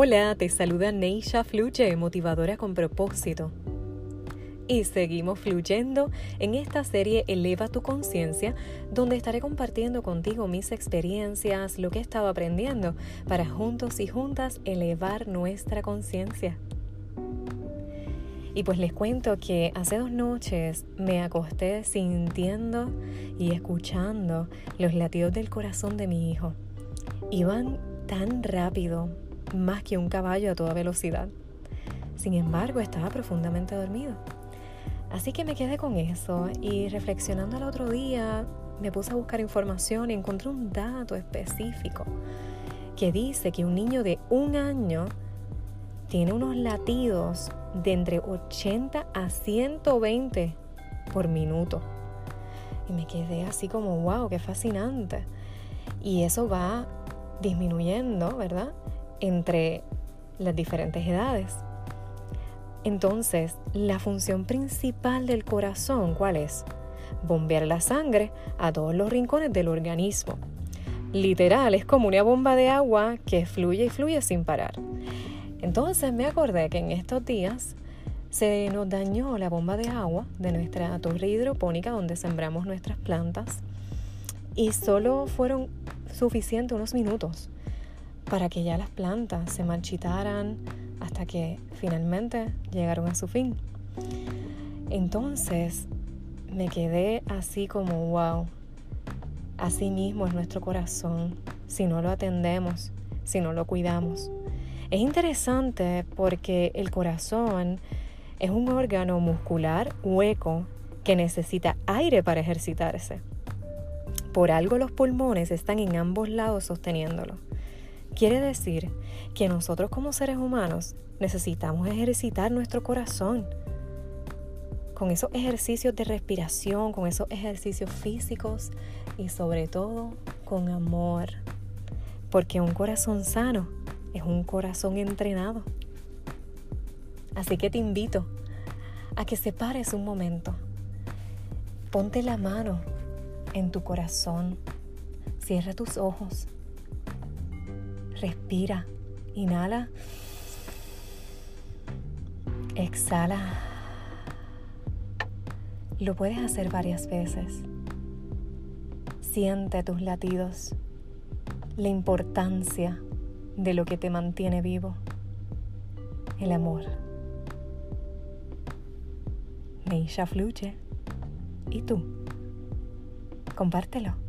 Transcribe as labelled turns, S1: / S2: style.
S1: Hola, te saluda Neisha Fluye, motivadora con propósito. Y seguimos fluyendo en esta serie Eleva tu conciencia, donde estaré compartiendo contigo mis experiencias, lo que he estado aprendiendo, para juntos y juntas elevar nuestra conciencia. Y pues les cuento que hace dos noches me acosté sintiendo y escuchando los latidos del corazón de mi hijo. Iban tan rápido, más que un caballo a toda velocidad. Sin embargo, estaba profundamente dormido. Así que me quedé con eso y reflexionando al otro día me puse a buscar información y encontré un dato específico que dice que un niño de un año tiene unos latidos de entre 80 a 120 por minuto. Y me quedé así como, wow, qué fascinante. Y eso va disminuyendo, ¿verdad? Entre las diferentes edades. Entonces, la función principal del corazón, ¿cuál es? Bombear la sangre a todos los rincones del organismo. Literal, es como una bomba de agua que fluye y fluye sin parar. Entonces me acordé que en estos días se nos dañó la bomba de agua de nuestra torre hidropónica donde sembramos nuestras plantas y solo fueron suficientes unos minutos para que ya las plantas se marchitaran hasta que finalmente llegaron a su fin. Entonces me quedé así como, wow, así mismo es nuestro corazón si no lo atendemos, si no lo cuidamos. Es interesante porque el corazón es un órgano muscular hueco que necesita aire para ejercitarse. Por algo los pulmones están en ambos lados sosteniéndolo. Quiere decir que nosotros como seres humanos necesitamos ejercitar nuestro corazón con esos ejercicios de respiración, con esos ejercicios físicos y sobre todo con amor. Porque un corazón sano es un corazón entrenado. Así que te invito a que separes un momento. Ponte la mano en tu corazón. Cierra tus ojos. Respira. Inhala. Exhala. Lo puedes hacer varias veces. Siente tus latidos. La importancia de lo que te mantiene vivo, el amor. Neisha fluye. ¿Y tú? Compártelo.